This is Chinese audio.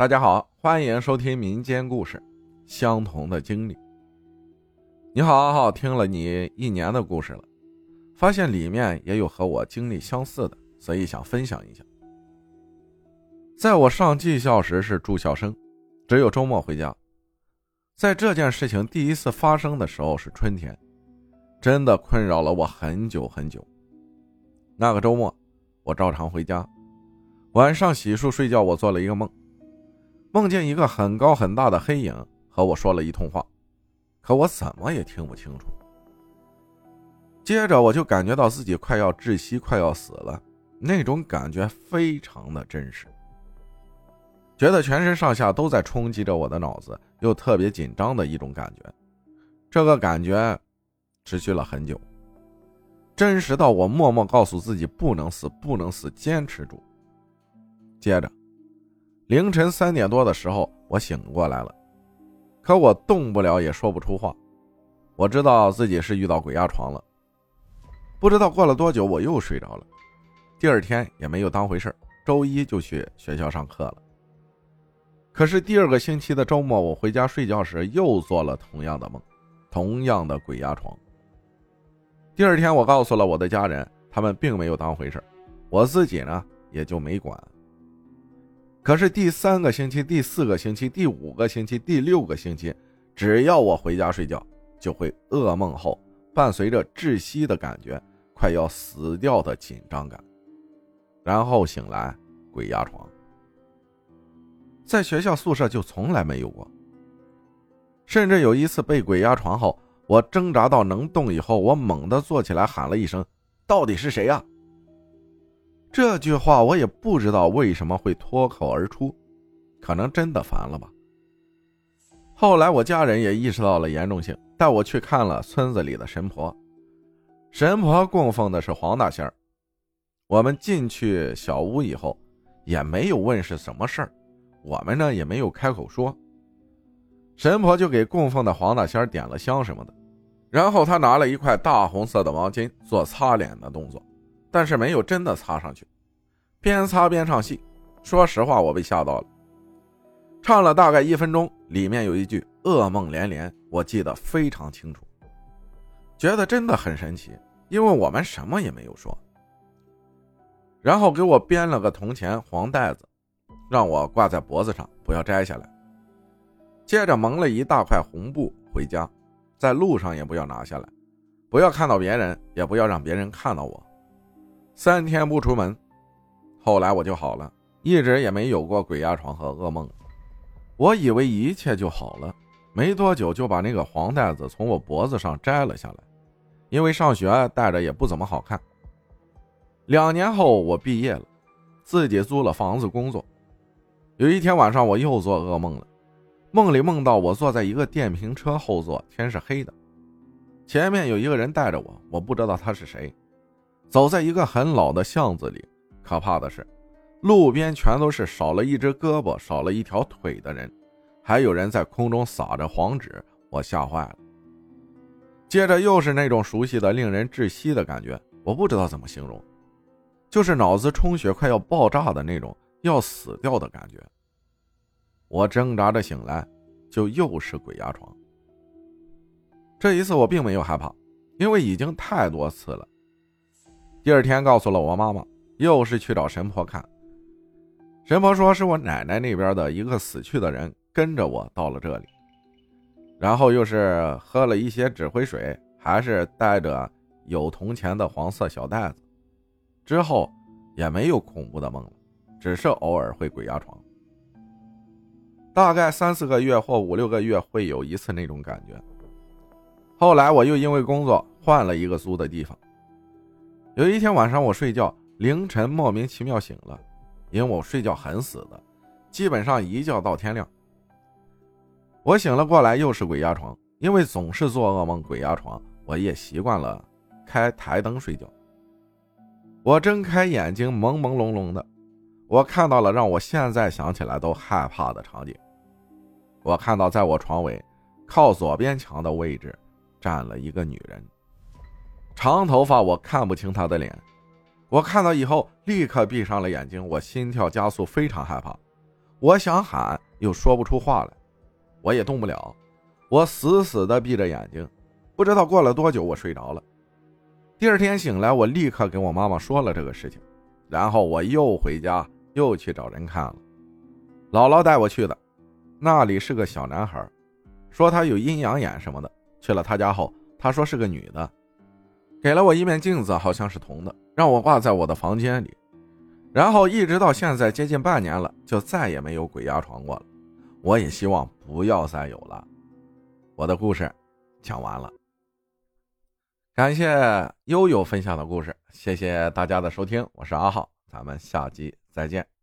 大家好，欢迎收听民间故事，相同的经历。你好，阿浩，听了你一年的故事了，发现里面也有和我经历相似的，所以想分享一下。在我上技校时是住校生，只有周末回家。在这件事情第一次发生的时候是春天，真的困扰了我很久很久。那个周末，我照常回家，晚上洗漱睡觉，我做了一个梦，梦见一个很高很大的黑影和我说了一通话，可我怎么也听不清楚。接着我就感觉到自己快要窒息，快要死了，那种感觉非常的真实。觉得全身上下都在冲击着我的脑子，又特别紧张的一种感觉。这个感觉持续了很久，真实到我默默告诉自己不能死，不能死，坚持住。接着，凌晨三点多的时候，我醒过来了，可我动不了，也说不出话。我知道自己是遇到鬼压床了。不知道过了多久，我又睡着了。第二天也没有当回事周一就去学校上课了。可是第二个星期的周末，我回家睡觉时又做了同样的梦，同样的鬼压床。第二天，我告诉了我的家人，他们并没有当回事我自己呢也就没管。可是第三个星期、第四个星期、第五个星期、第六个星期，只要我回家睡觉，就会噩梦后伴随着窒息的感觉，快要死掉的紧张感，然后醒来鬼压床。在学校宿舍就从来没有过，甚至有一次被鬼压床后，我挣扎到能动以后，我猛地坐起来喊了一声：“到底是谁呀？”这句话我也不知道为什么会脱口而出，可能真的烦了吧。后来我家人也意识到了严重性，带我去看了村子里的神婆，神婆供奉的是黄大仙儿。我们进去小屋以后，也没有问是什么事儿。我们呢也没有开口说，神婆就给供奉的黄大仙点了香什么的，然后他拿了一块大红色的毛巾做擦脸的动作，但是没有真的擦上去，边擦边唱戏。说实话，我被吓到了。唱了大概一分钟，里面有一句噩梦连连，我记得非常清楚，觉得真的很神奇，因为我们什么也没有说。然后给我编了个铜钱黄带子。让我挂在脖子上，不要摘下来。接着蒙了一大块红布回家，在路上也不要拿下来，不要看到别人，也不要让别人看到我。三天不出门，后来我就好了，一直也没有过鬼压床和噩梦。我以为一切就好了，没多久就把那个黄带子从我脖子上摘了下来，因为上学戴着也不怎么好看。两年后我毕业了，自己租了房子工作。有一天晚上，我又做噩梦了。梦里梦到我坐在一个电瓶车后座，天是黑的，前面有一个人带着我，我不知道他是谁。走在一个很老的巷子里，可怕的是，路边全都是少了一只胳膊、少了一条腿的人，还有人在空中撒着黄纸，我吓坏了。接着又是那种熟悉的、令人窒息的感觉，我不知道怎么形容，就是脑子充血、快要爆炸的那种。要死掉的感觉。我挣扎着醒来，就又是鬼压床。这一次我并没有害怕，因为已经太多次了。第二天告诉了我妈妈，又是去找神婆看。神婆说是我奶奶那边的一个死去的人跟着我到了这里，然后又是喝了一些纸灰水，还是带着有铜钱的黄色小袋子，之后也没有恐怖的梦了。只是偶尔会鬼压床，大概三四个月或五六个月会有一次那种感觉。后来我又因为工作换了一个租的地方。有一天晚上我睡觉，凌晨莫名其妙醒了，因为我睡觉很死的，基本上一觉到天亮。我醒了过来又是鬼压床，因为总是做噩梦鬼压床，我也习惯了开台灯睡觉。我睁开眼睛，朦朦胧胧的。我看到了让我现在想起来都害怕的场景。我看到在我床尾靠左边墙的位置站了一个女人，长头发，我看不清他的脸。我看到以后立刻闭上了眼睛，我心跳加速，非常害怕。我想喊又说不出话来，我也动不了，我死死的闭着眼睛。不知道过了多久，我睡着了。第二天醒来，我立刻跟我妈妈说了这个事情，然后我又回家，又去找人看了。姥姥带我去的，那里是个小男孩，说他有阴阳眼什么的。去了他家后，他说是个女的，给了我一面镜子，好像是铜的，让我挂在我的房间里。然后一直到现在接近半年了，就再也没有鬼压床过了。我也希望不要再有了。我的故事讲完了。感谢悠悠分享的故事，谢谢大家的收听，我是阿浩，咱们下集再见。